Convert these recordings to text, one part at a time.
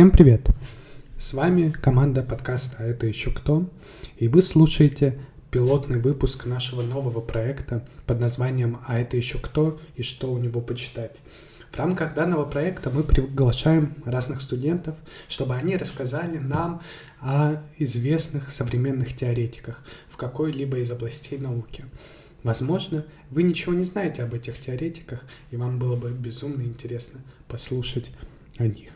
Всем привет! С вами команда подкаста «А это еще кто?» и вы слушаете пилотный выпуск нашего нового проекта под названием «А это еще кто?» и что у него почитать. В рамках данного проекта мы приглашаем разных студентов, чтобы они рассказали нам о известных современных теоретиках в какой-либо из областей науки. Возможно, вы ничего не знаете об этих теоретиках, и вам было бы безумно интересно послушать о них.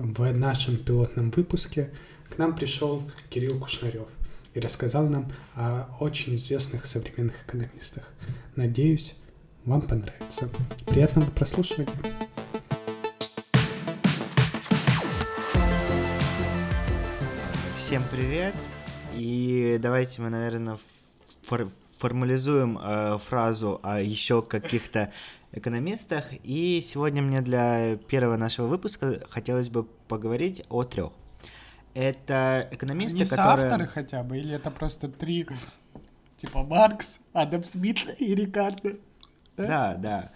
В нашем пилотном выпуске к нам пришел Кирилл Кушнарев и рассказал нам о очень известных современных экономистах. Надеюсь, вам понравится. Приятного прослушивания. Всем привет. И давайте мы, наверное, формализуем э, фразу о еще каких-то экономистах. И сегодня мне для первого нашего выпуска хотелось бы поговорить о трех. Это экономисты, Не которые... авторы хотя бы, или это просто три, типа Маркс, Адам Смит и Рикардо? Да, да.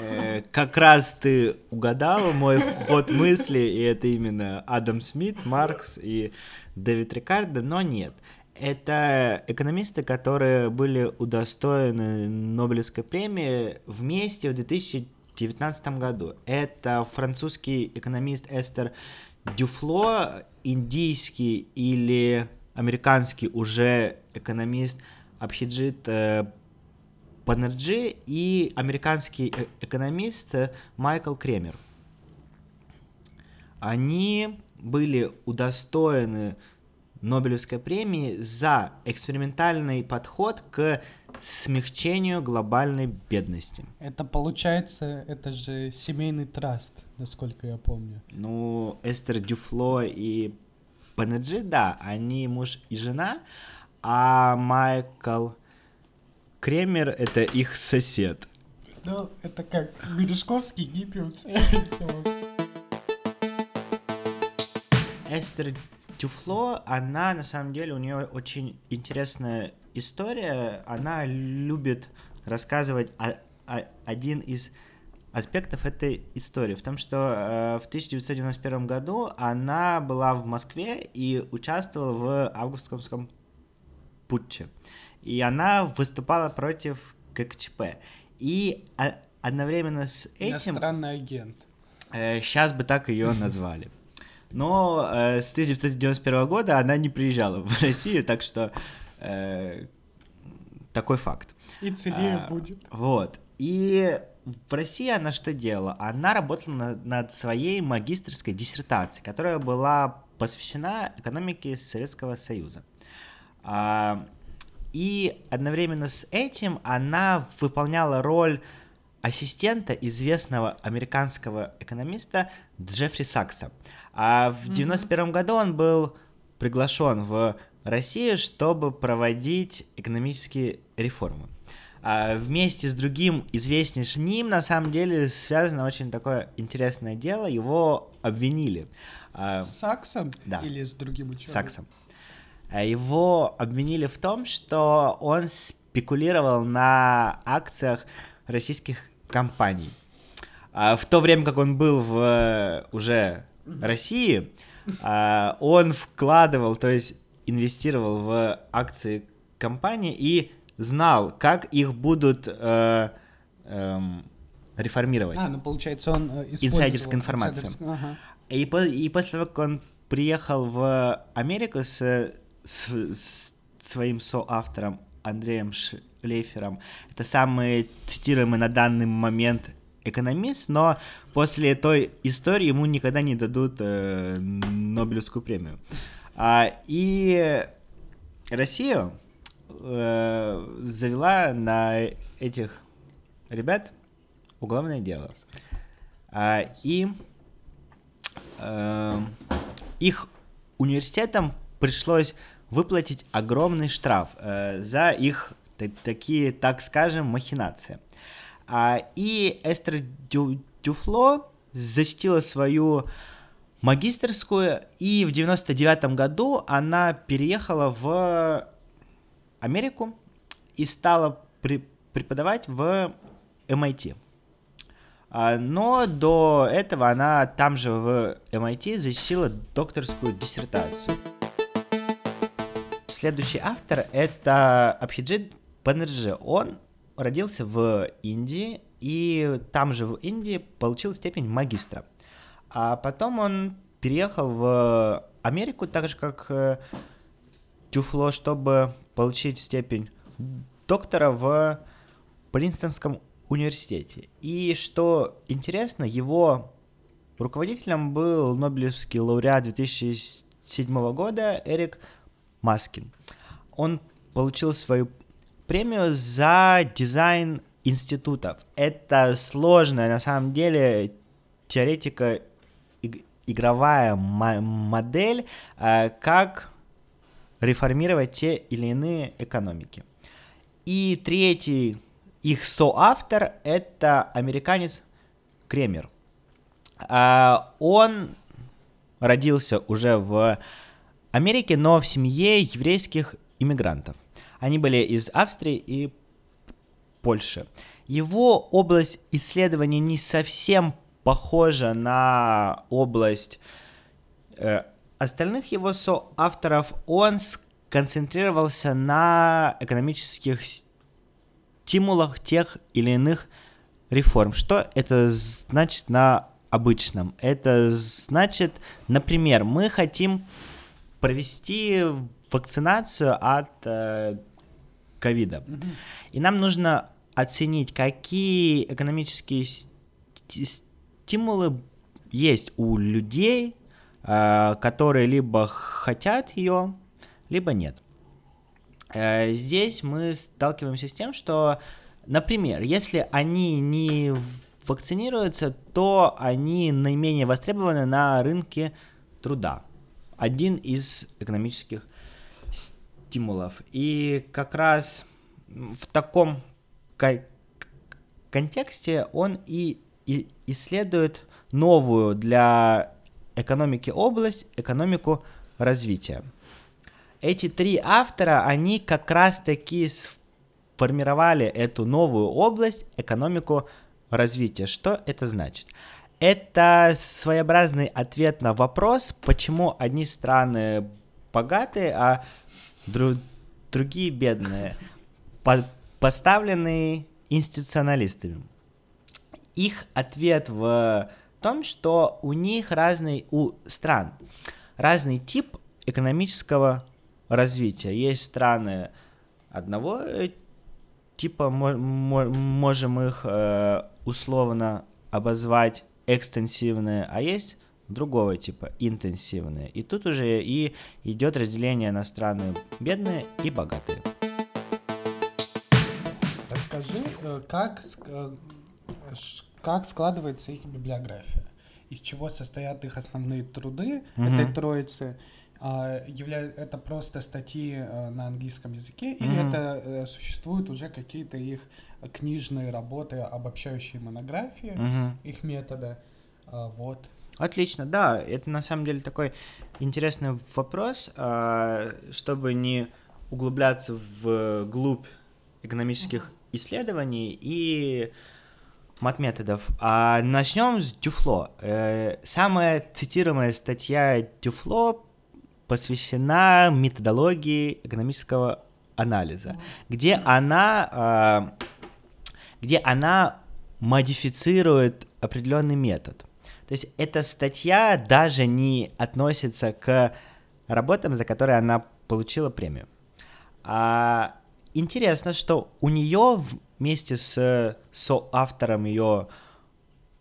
Э, как раз ты угадал мой ход мысли, и это именно Адам Смит, Маркс и Дэвид Рикардо, но нет. Это экономисты, которые были удостоены Нобелевской премии вместе в 2019 году. Это французский экономист Эстер Дюфло, индийский или американский уже экономист Абхиджит э, Банерджи и американский э, экономист Майкл Кремер. Они были удостоены Нобелевской премии за экспериментальный подход к смягчению глобальной бедности. Это получается, это же семейный траст, насколько я помню. Ну, Эстер Дюфло и Банерджи, да, они муж и жена, а Майкл Кремер — это их сосед. Ну, это как Мережковский, Гиппиус. Эстер Тюфло, она на самом деле, у нее очень интересная история. Она любит рассказывать о, о, один из аспектов этой истории. В том, что э, в 1991 году она была в Москве и участвовала в августовском путче. И она выступала против ГКЧП. И а, одновременно с этим... Иностранный агент. Э, сейчас бы так ее назвали. Но э, с 1991 года она не приезжала в Россию, так что э, такой факт. И целее А, будет. Вот. И в России она что делала? Она работала на- над своей магистрской диссертацией, которая была посвящена экономике Советского Союза. А, и одновременно с этим она выполняла роль ассистента известного американского экономиста Джеффри Сакса. А в 91 году он был приглашен в Россию, чтобы проводить экономические реформы. А вместе с другим известнейшим ним, на самом деле, связано очень такое интересное дело. Его обвинили. а, С Саксом да. или с другим ученым? Саксом. А Его обвинили в том, что он спекулировал на акциях российских компаний. А В то время как он был в э, уже России, а, он вкладывал, то есть инвестировал в акции компании и знал, как их будут э, эм, реформировать. А, ну получается он э, Инсайдерская информация. Ага. И, по- и после того, как он приехал в Америку с, с- с своим соавтором Андреем Шлейфером, это самый цитируемый на данный момент экономист, но после той истории ему никогда не дадут э, Нобелевскую премию. А, и Россию э, завела на этих ребят уголовное дело. А, и э, их университетам пришлось выплатить огромный штраф э, за их такие, так скажем, махинации. А, и Эстер Дю- Дюфло защитила свою магистерскую, и в 99 году она переехала в Америку и стала при- преподавать в MIT. А, но до этого она там же в MIT защитила докторскую диссертацию. Следующий автор это Абхиджит Банерджи. Он родился в Индии и там же в Индии получил степень магистра. А потом он переехал в Америку, так же как э, Дюфло, чтобы получить степень доктора в Принстонском университете. И что интересно, его руководителем был Нобелевский лауреат 2007 года Эрик Маскин. Он получил свою премию за дизайн институтов. Это сложная, на самом деле, теоретика игровая модель, э, как реформировать те или иные экономики. И третий их соавтор — это американец Кремер. А, он родился уже в Америке, но в семье еврейских иммигрантов. Они были из Австрии и Польши. Его область исследования не совсем похожа на область э, остальных его соавторов. Он сконцентрировался на экономических стимулах тех или иных реформ. Что это значит на обычном? Это значит, например, мы хотим провести вакцинацию от э, ковида. Э. И нам нужно оценить, какие экономические стимулы есть у людей, э, которые либо хотят ее, либо нет. Э, здесь мы сталкиваемся с тем, что, например, если они не вакцинируются, то они наименее востребованы на рынке труда. Один из экономических стимулов. И как раз в таком контексте он и, и исследует новую для экономики область, экономику развития эти три автора, они как раз-таки сформировали эту новую область, экономику развития. Что это значит? Это своеобразный ответ на вопрос, почему одни страны богатые, а дру- другие бедные, по- поставленные институционалистами. Их ответ в том, что у них разный, у стран, разный тип экономического развития. Есть страны одного э, типа, можем их э, условно обозвать экстенсивные, а есть другого типа интенсивные. И тут уже и идет разделение на страны бедные и богатые. Расскажи, э, как, как складывается их библиография? Из чего состоят их основные труды угу. этой троицы? а, это просто статьи э, на английском языке, mm-hmm. или это э, существуют уже какие-то их книжные работы, обобщающие монографии, mm-hmm. их метода, а, вот. Отлично, да, это на самом деле такой интересный вопрос, а, чтобы не углубляться в глубь экономических исследований и мат-методов. А начнем с Дюфло. Э, самая цитируемая статья Дюфло посвящена методологии экономического анализа, где она, э, где она модифицирует определенный метод. То есть эта статья даже не относится к работам, за которые она получила премию. А, интересно, что у нее вместе с соавтором ее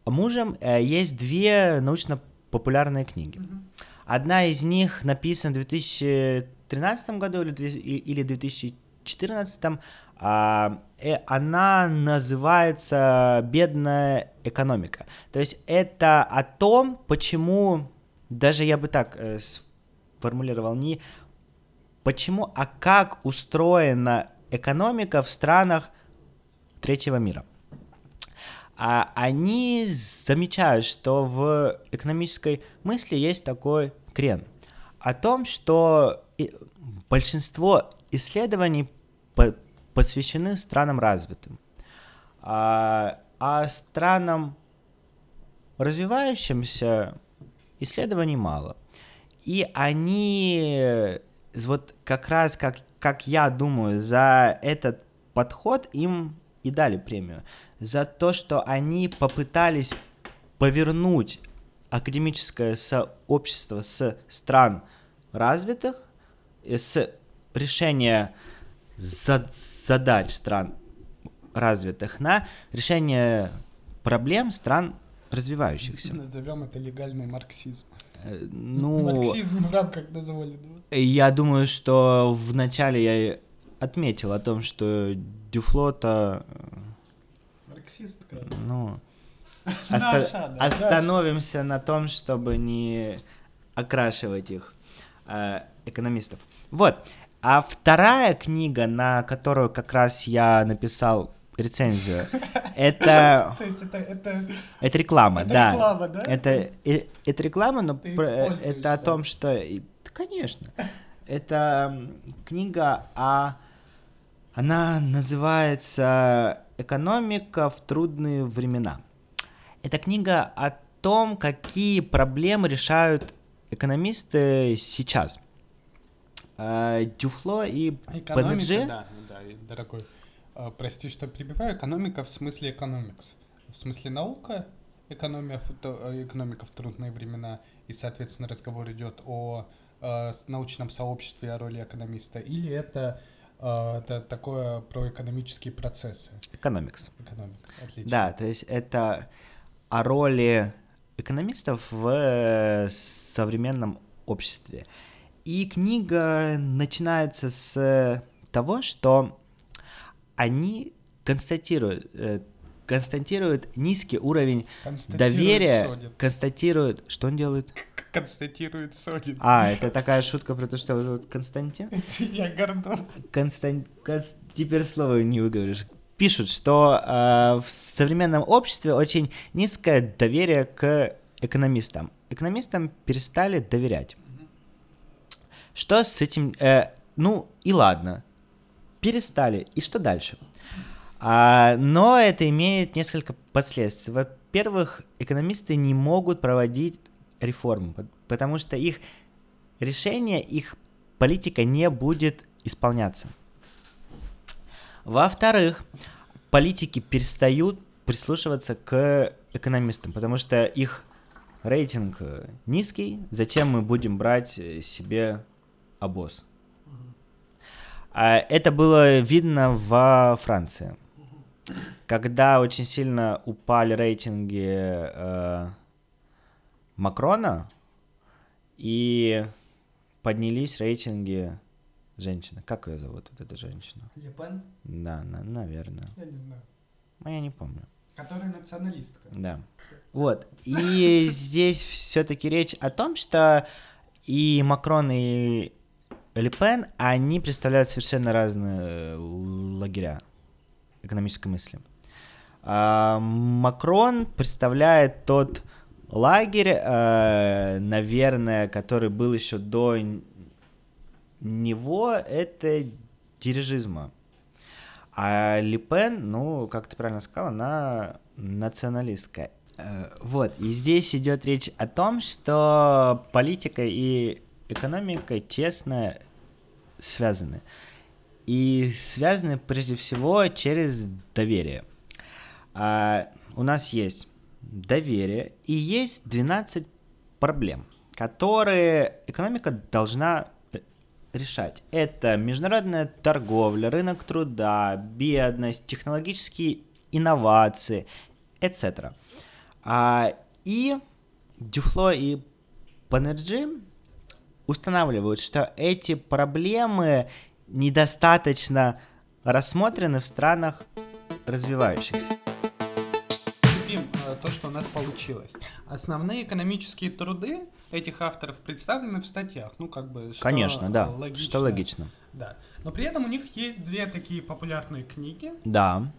мужем э, есть две научно-популярные книги. Mm-hmm. Одна из них написана в 2013 году или 2014. А, э, она называется «Бедная экономика». То есть это о том, почему, даже я бы так э, сформулировал, не почему, а как устроена экономика в странах третьего мира а они замечают, что в экономической мысли есть такой крен о том, что большинство исследований посвящены странам развитым, а, а странам развивающимся исследований мало. И они, вот как раз, как, как я думаю, за этот подход им и дали премию. За то, что они попытались повернуть академическое сообщество с стран развитых, с решения задач стран развитых на решение проблем стран развивающихся. Назовем это легальный марксизм. Э, ну, марксизм в рамках дозволенного. Я думаю, что вначале я отметил о том, что Дюфлота... Э, Марксистка. Ну, оста- остановимся на том, чтобы не окрашивать их э, экономистов. Вот. А вторая книга, на которую как раз я написал рецензию, это... Это реклама, да. реклама, да? Это, это реклама, но это о том, что... Конечно. Это книга о... Она называется «Экономика в трудные времена». Это книга о том, какие проблемы решают экономисты сейчас. А, Дюфло и ПНЖ. Да, да, дорогой. А, прости, что перебиваю. Экономика в смысле экономикс. В смысле наука, экономия, э, экономика в трудные времена, и, соответственно, разговор идет о э, научном сообществе, о роли экономиста, или это, э, это такое про экономические процессы? Экономикс. Экономикс, отлично. Да, то есть это о роли экономистов в современном обществе. И книга начинается с того, что они констатируют, э, констатируют низкий уровень доверия, Содин. констатируют, что он делает? Констатирует Содин. А, это такая шутка про то, что его зовут Константин? Я Гордон. Константин, теперь слово не выговоришь. Пишут, что э, в современном обществе очень низкое доверие к экономистам. Экономистам перестали доверять. Что с этим... Э, ну и ладно. Перестали. И что дальше? А, но это имеет несколько последствий. Во-первых, экономисты не могут проводить реформы, потому что их решение, их политика не будет исполняться. Во-вторых, политики перестают прислушиваться к экономистам, потому что их рейтинг э, низкий, зачем мы будем брать э, себе обоз. А это было видно во Франции. Когда очень сильно упали рейтинги э, Макрона и поднялись рейтинги женщины. Как ее зовут, вот эта женщина? Лепен? Да, на, наверное. Я не знаю. А я не помню. Которая националистка. Да. Вот. И здесь все-таки речь о том, что и Макрон, и Ле Пен, они представляют совершенно разные э, лагеря экономической мысли. А Макрон представляет тот лагерь, э, наверное, который был еще до него, это дирижизма. А Ле Пен, ну, как ты правильно сказал, она националистка. Э, вот, и здесь идет речь о том, что политика и экономика тесно связаны. И связаны прежде всего через доверие. А, у нас есть доверие и есть 12 проблем, которые экономика должна э, решать. Это международная торговля, рынок труда, бедность, технологические инновации, etc. А, и Дюфло и Банерджи устанавливают, что эти проблемы недостаточно рассмотрены в странах развивающихся. Э, то, что у нас получилось. Основные экономические труды этих авторов представлены в статьях. Ну, как бы, что Конечно, да. Логично. Что логично. Да. Но при этом у них есть две такие популярные книги. Да.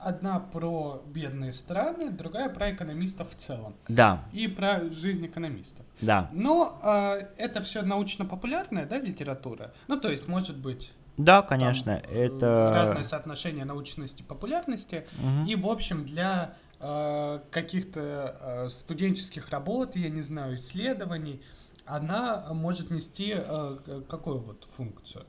Одна про бедные страны, другая про экономистов в целом. Да. И про жизнь экономистов. Да. Но э, это все научно-популярная, да, литература. Ну, то есть, может быть. Да, конечно, там, это разное соотношение научности и популярности. Угу. И, в общем, для э, каких-то э, студенческих работ, я не знаю, исследований, она может нести э, какую вот функцию?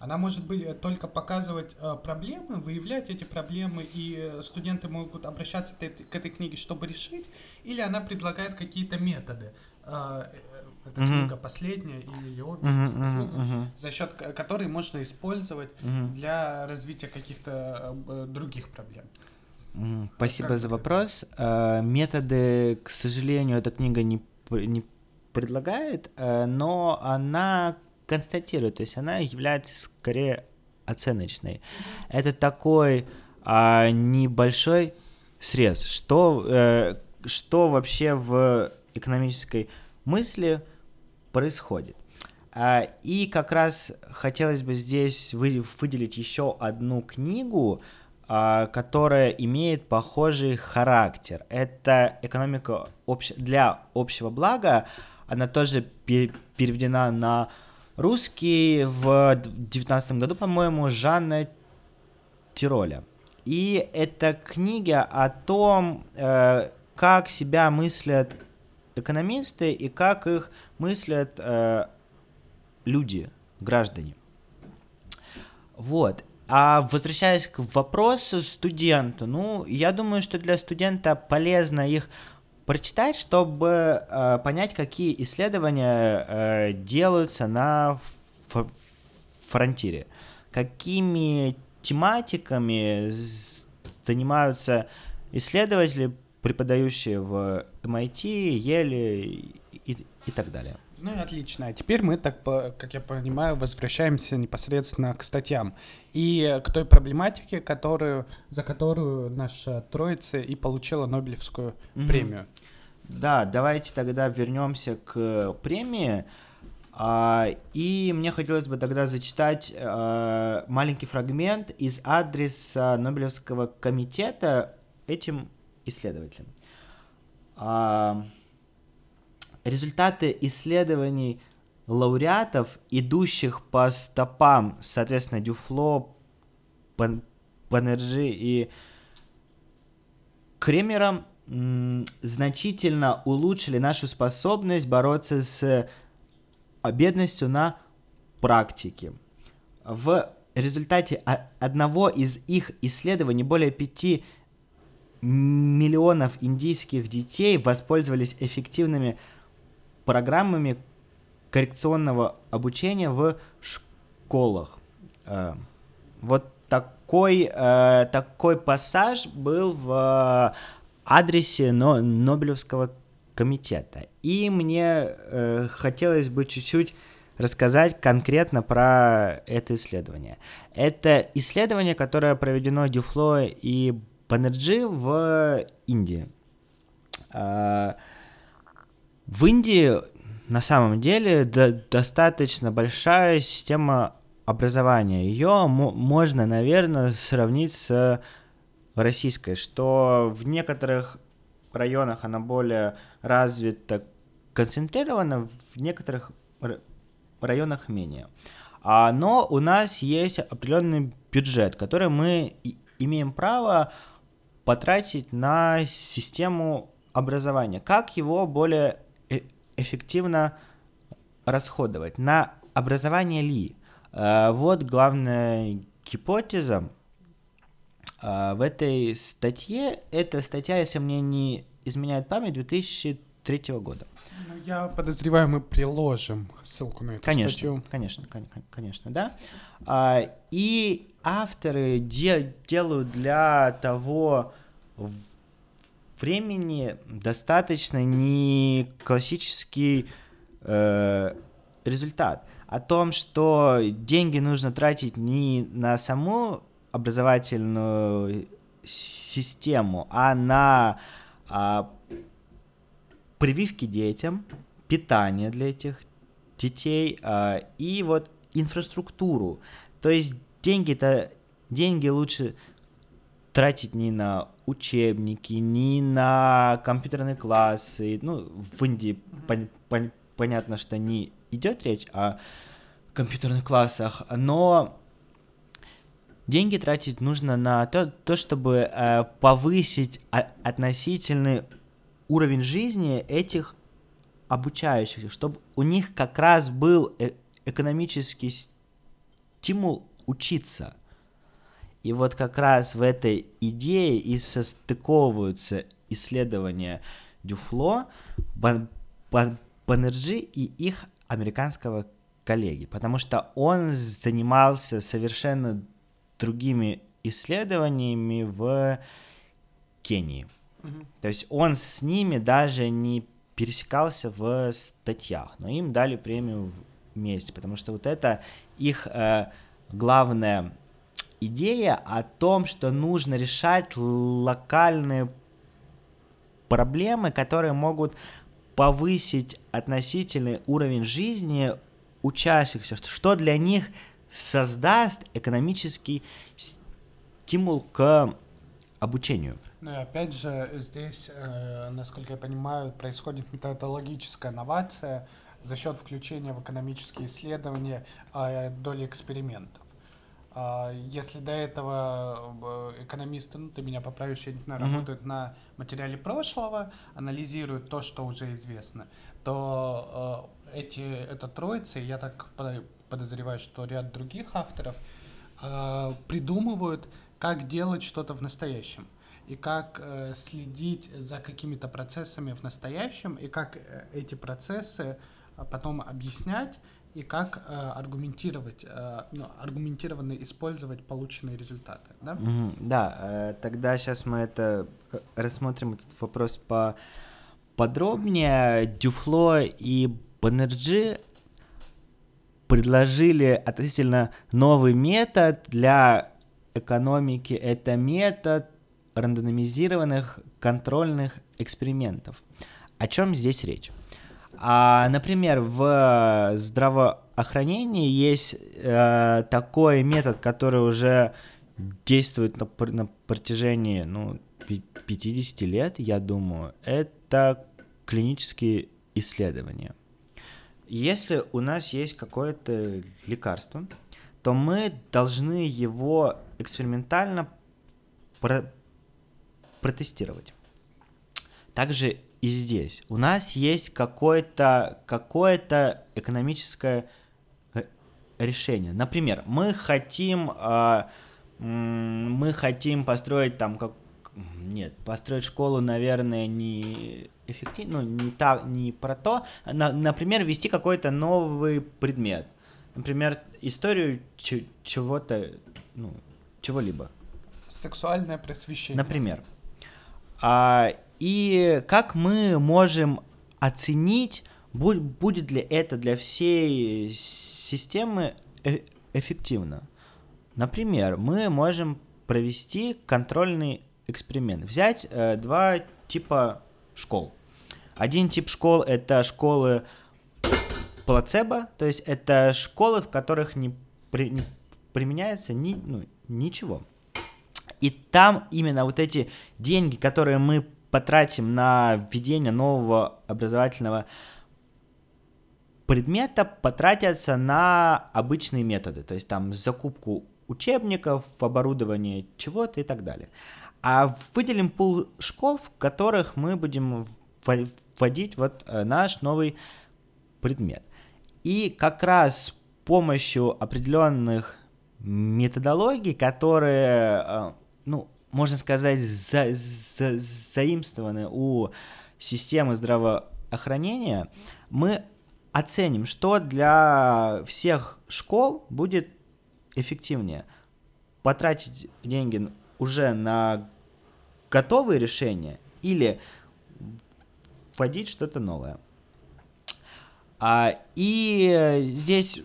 Она может быть э, только показывать э, проблемы, выявлять эти проблемы, и э, студенты могут обращаться к этой, книге, чтобы решить, или она предлагает какие-то методы. Эта Мгм. книга последняя или обе мгм, последние, мгм. за счет которой можно использовать Мгм. для развития каких-то других проблем. Спасибо Как за вопрос. Э, Методы, к сожалению, эта книга не, не предлагает, но она констатирует, то есть она является скорее оценочной. Это такой а, небольшой срез, что, э, что вообще в экономической мысли происходит. А, И как раз хотелось бы здесь вы- выделить еще одну книгу, а, которая имеет похожий характер. Это экономика общ- для общего блага. Она тоже пе- переведена на русский в 2019 году, по-моему, Жанна Тироля. И это книга о том, э, как себя мыслят экономисты и как их мыслят э, люди, граждане. Вот. А возвращаясь к вопросу студенту, ну, я думаю, что для студента полезно их прочитать, чтобы э, понять, какие исследования э, делаются на фронтире, какими тематиками занимаются исследователи, преподающие в MIT, Еле и, и так далее. Ну и отлично. А теперь мы, так как я понимаю, возвращаемся непосредственно к статьям и к той проблематике, которую, за которую наша троица и получила Нобелевскую Мгм. премию. Да, давайте тогда вернемся к премии. А, и мне хотелось бы тогда зачитать а, маленький фрагмент из адреса Нобелевского комитета этим исследователям. Результаты исследований лауреатов, идущих по стопам, соответственно, Дюфло, Бан- Банерджи и Кремером м, значительно улучшили нашу способность бороться с бедностью на практике. В результате одного из их исследований более 5 миллионов индийских детей воспользовались эффективными программами коррекционного обучения в школах. Э, Вот такой, э, такой пассаж был в адресе Но- Нобелевского комитета. И мне э, хотелось бы чуть-чуть рассказать конкретно про это исследование. Это исследование, которое проведено Дюфло и Банерджи в Индии. В Индии на самом деле до- достаточно большая система образования. Ее можно, наверное, сравнить с российской, что в некоторых районах она более развита, концентрирована, в некоторых районах менее. А, но у нас есть определенный бюджет, который мы имеем право потратить на систему образования. Как его более эффективно расходовать? На образование ли? Э, Вот главная гипотеза э, в этой статье. Эта статья, если мне не изменяет память, 2003 года. Ну, я подозреваю, мы приложим ссылку на эту Конечно, статью. конечно, кон- кон- конечно, да. А, и авторы де- делают для того времени достаточно не классический э, результат. О том, что деньги нужно тратить не на саму образовательную систему, а на а, прививки детям, питание для этих детей а, и вот инфраструктуру. То есть деньги-то деньги лучше тратить не на учебники, не на компьютерные классы. Ну, в Индии пон- пон- понятно, что не идет речь о компьютерных классах, но деньги тратить нужно на то, то чтобы э, повысить относительный уровень жизни этих обучающихся, чтобы у них как раз был э экономический стимул учиться. И вот как раз в этой идее и состыковываются исследования Дюфло, Бан, Бан, Баннерджи и их американского коллеги, потому что он занимался совершенно другими исследованиями в Кении. Mm-hmm. То есть он с ними даже не пересекался в статьях, но им дали премию вместе, потому что вот это их э, главная идея о том, что нужно решать локальные проблемы, которые могут повысить относительный уровень жизни учащихся, что для них создаст экономический стимул к обучению. Ну и опять же, здесь, э, насколько я понимаю, происходит методологическая новация за счет включения в экономические исследования э, доли экспериментов. А, если до этого экономисты, ну ты меня поправишь, я не знаю, mm-hmm. работают на материале прошлого, анализируют то, что уже известно, то э, эти, эта троица, я так подозреваю, что ряд других авторов э, придумывают, как делать что-то в настоящем и как э, следить за какими-то процессами в настоящем, и как э, эти процессы потом объяснять и как э, аргументировать, э, ну, аргументированно использовать полученные результаты, да? Mm-hmm, да, э, тогда сейчас мы это э, рассмотрим этот вопрос по подробнее. Дюфло и Баннерджи предложили относительно новый метод для экономики. Это метод рандомизированных контрольных экспериментов. О чем здесь речь? А, например, в здравоохранении есть э, такой метод, который уже действует на, на протяжении ну, 50 лет, я думаю. Это клинические исследования. Если у нас есть какое-то лекарство, то мы должны его экспериментально про протестировать. Также и здесь. У нас есть какое-то какое-то экономическое э, решение. Например, мы хотим э, мы хотим построить там как нет, построить школу, наверное, не эффективно, ну, не так, не про то. На, например, ввести какой-то новый предмет. Например, историю чего-то, ну, чего-либо. Сексуальное просвещение. Например. А, и как мы можем оценить, будет ли это для всей системы э, эффективно? Например, мы можем провести контрольный эксперимент. Взять э, два типа школ. Один тип школ это школы плацебо, то есть это школы, в которых не, при, не применяется ни, ну, ничего. И там именно вот эти деньги, которые мы потратим на введение нового образовательного предмета, потратятся на обычные методы, то есть там закупку учебников, оборудование чего-то и так далее. А выделим пул школ, в которых мы будем вводить вот э, наш новый предмет. И как раз с помощью определенных методологий, которые, э, ну, можно сказать, за, за, заимствованы у системы здравоохранения, мы оценим, что для всех школ будет эффективнее. Потратить деньги уже на готовые решения или вводить что-то новое. А, и здесь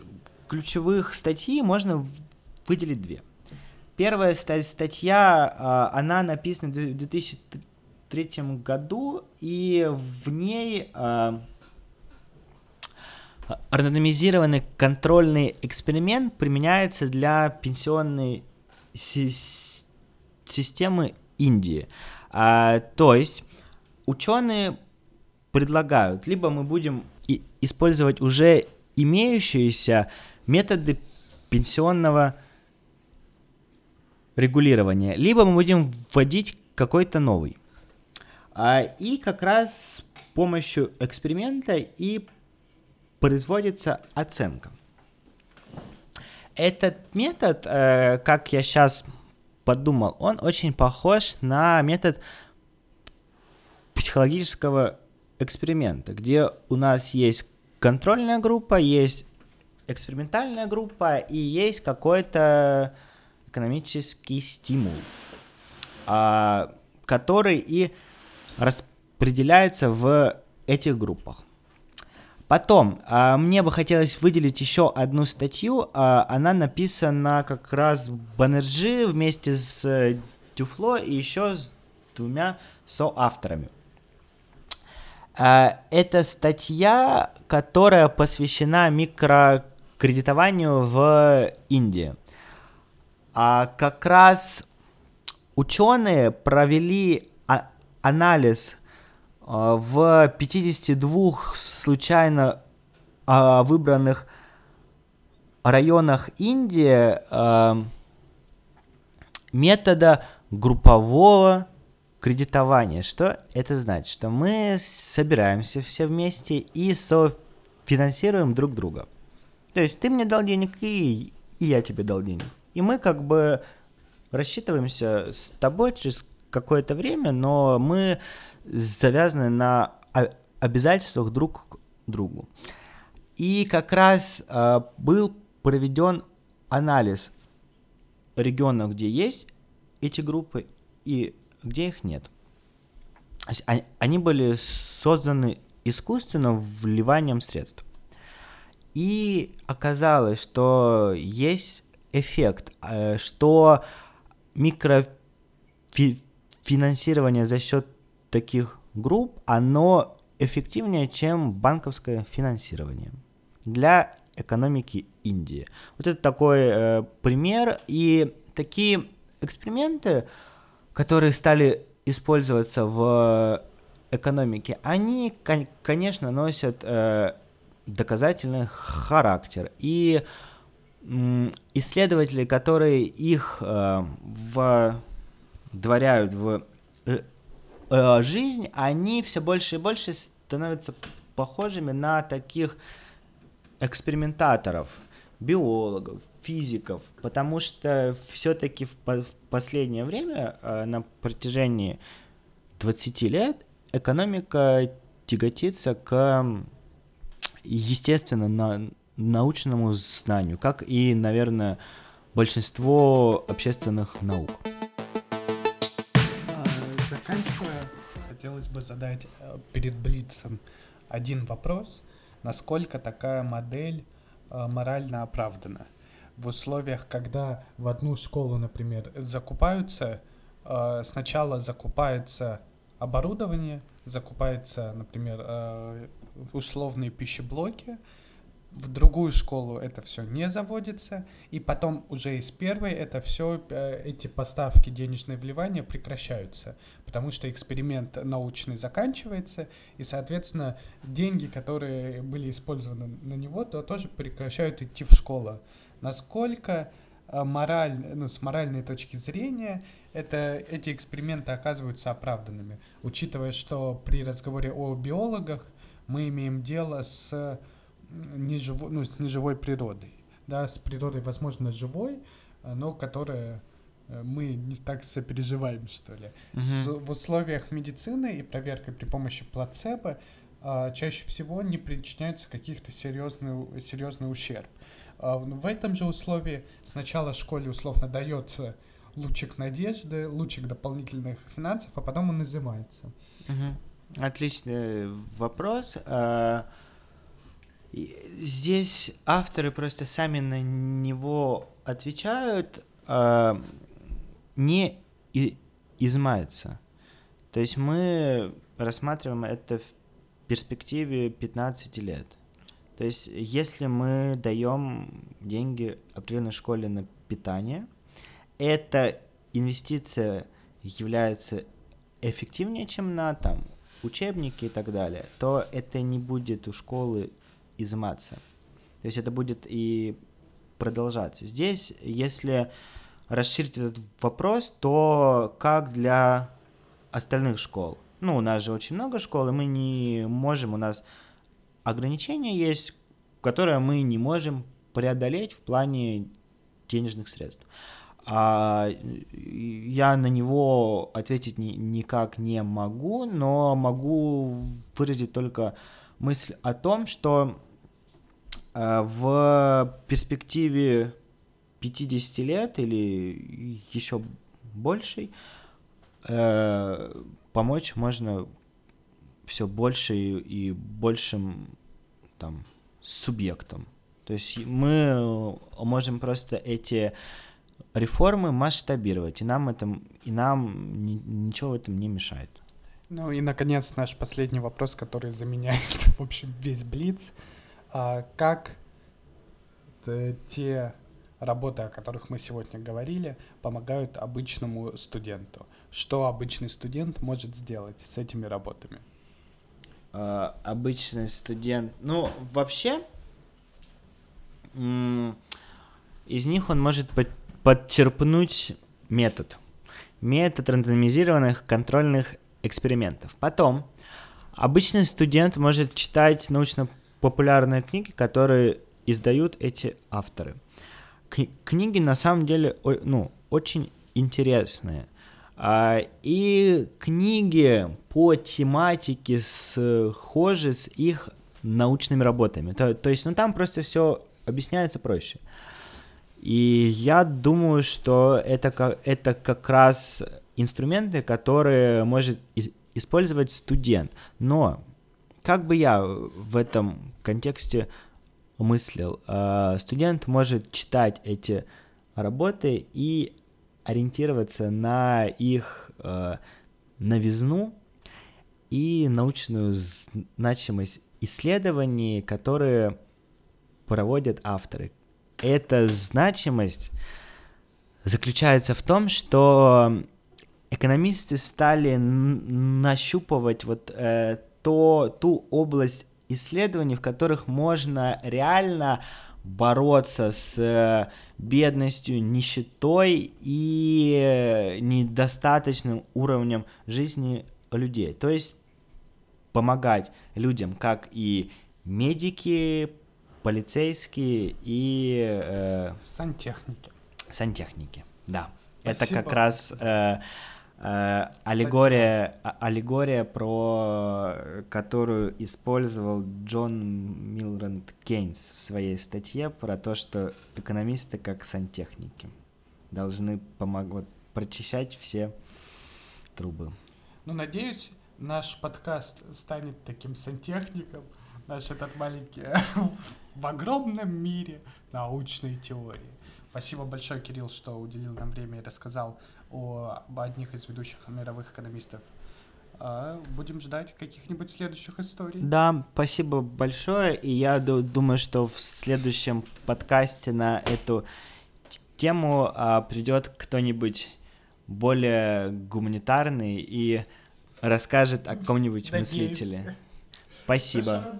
ключевых статьи можно выделить две. Первая статья, а, она написана в 2003 году, и в ней а, рандомизированный контрольный эксперимент применяется для пенсионной системы Индии. А, то есть ученые предлагают, либо мы будем использовать уже имеющиеся методы пенсионного регулирования, либо мы будем вводить какой-то новый. А, и как раз с помощью эксперимента и производится оценка. Этот метод, э, как я сейчас подумал, он очень похож на метод психологического эксперимента, где у нас есть контрольная группа, есть экспериментальная группа и есть какой-то экономический стимул, а, который и распределяется в этих группах. Потом, а, мне бы хотелось выделить еще одну статью. А, она написана как раз в Баннерджи вместе с э, Дюфло и еще с двумя соавторами. Это статья, которая посвящена микрокредитованию в Индии. А как раз ученые провели анализ а, в 52 случайно а, выбранных районах Индии а, метода группового кредитования. Что это значит? Что мы собираемся все вместе и софинансируем друг друга. То есть ты мне дал денег, и, и я тебе дал денег. И мы как бы рассчитываемся с тобой через какое-то время, но мы завязаны на обязательствах друг к другу. И как раз э, был проведен анализ регионов, где есть эти группы и где их нет. Они были созданы искусственно вливанием средств. И оказалось, что есть эффект, э, что микрофинансирование за счет таких групп, оно эффективнее, чем банковское финансирование для экономики Индии. Вот это такой э, пример. И такие эксперименты, которые стали использоваться в экономике, они, конечно, носят э, доказательный характер. И исследователи, которые их э, вдворяют в э, э, жизнь, они все больше и больше становятся похожими на таких экспериментаторов, биологов, физиков, потому что все-таки в, по в последнее время, э, на протяжении 20 лет, экономика тяготится к, естественно, на научному знанию, как и, наверное, большинство общественных наук. хотелось бы задать э, перед Блицем один вопрос. Насколько такая модель э, морально оправдана? В условиях, когда в одну школу, например, закупаются, э, сначала закупается оборудование, закупается, например, условные пищеблоки, в другую школу это все не заводится, и потом уже из первой это все, э, эти поставки, денежные вливания прекращаются, потому что эксперимент научный заканчивается, и, соответственно, деньги, которые были использованы на него, то тоже прекращают идти в школу. Насколько э, мораль, ну, с моральной точки зрения это, эти эксперименты оказываются оправданными, учитывая, что при разговоре о биологах мы имеем дело с неживо, ну, с неживой природой. Да, с природой, возможно, живой, э, но которая э, мы не так сопереживаем, что ли. Угу. С, в условиях медицины и проверкой при помощи плацебо а, чаще всего не причиняется каких-то серьезный, серьезный ущерб. А, в этом же условии сначала школе условно дается лучик надежды, лучик дополнительных финансов, а потом он изымается. Угу. Отличный вопрос. А, Здесь авторы просто сами на него отвечают, э, не и, измается. То есть мы рассматриваем это в перспективе 15 лет. То есть если мы даем деньги определенной школе на питание, эта инвестиция является эффективнее, чем на там учебники и так далее, то это не будет у школы изыматься. То есть это будет и продолжаться. Здесь, если расширить этот вопрос, то как для остальных школ? Ну, у нас же очень много школ, и мы не можем, у нас ограничения есть, которые мы не можем преодолеть в плане денежных средств. А я на него ответить ни, никак не могу, но могу выразить только мысль о том, что в перспективе 50 лет или еще большей э, помочь можно все больше и, большим там субъектам. То есть мы можем просто эти реформы масштабировать, и нам, это, и нам ни, ничего в этом не мешает. Ну и, наконец, наш последний вопрос, который заменяет, в общем, весь Блиц. А, как те работы, о которых мы сегодня говорили, помогают обычному студенту? Что обычный студент может сделать с этими работами? А, обычный студент... Ну, вообще, из них он может подчерпнуть метод. Метод рандомизированных контрольных экспериментов. Потом обычный студент может читать научно-популярные книги, которые издают эти авторы. Книги на самом деле ну, очень интересные. А, и книги по тематике схожи с их научными работами. То, то есть, ну там просто все объясняется проще. И я думаю, что это как, это как раз инструменты, которые может использовать студент. Но как бы я в этом контексте мыслил, а, студент может читать эти работы и ориентироваться на их а, новизну и научную значимость исследований, которые проводят авторы. Эта значимость заключается в том, что экономисты стали нащупывать вот э, то, ту область исследований, в которых можно реально бороться с э, бедностью, нищетой и недостаточным уровнем жизни людей. То есть помогать людям, как и медики, полицейские и... Э, сантехники. Сантехники, да. Спасибо. Это как раз э, э, аллегория, а, аллегория, про которую использовал Джон Милранд Кейнс в своей статье про то, что экономисты как сантехники должны помогать прочищать все трубы. Ну, надеюсь, наш подкаст станет таким сантехником, наш этот маленький в огромном мире научной теории. Спасибо большое, Кирилл, что уделил нам время и рассказал о, об одних из ведущих мировых экономистов. А будем ждать каких-нибудь следующих историй. Да, спасибо большое. И я думаю, что в следующем подкасте на эту тему а, придет кто-нибудь более гуманитарный и расскажет о каком-нибудь мыслителе. Спасибо.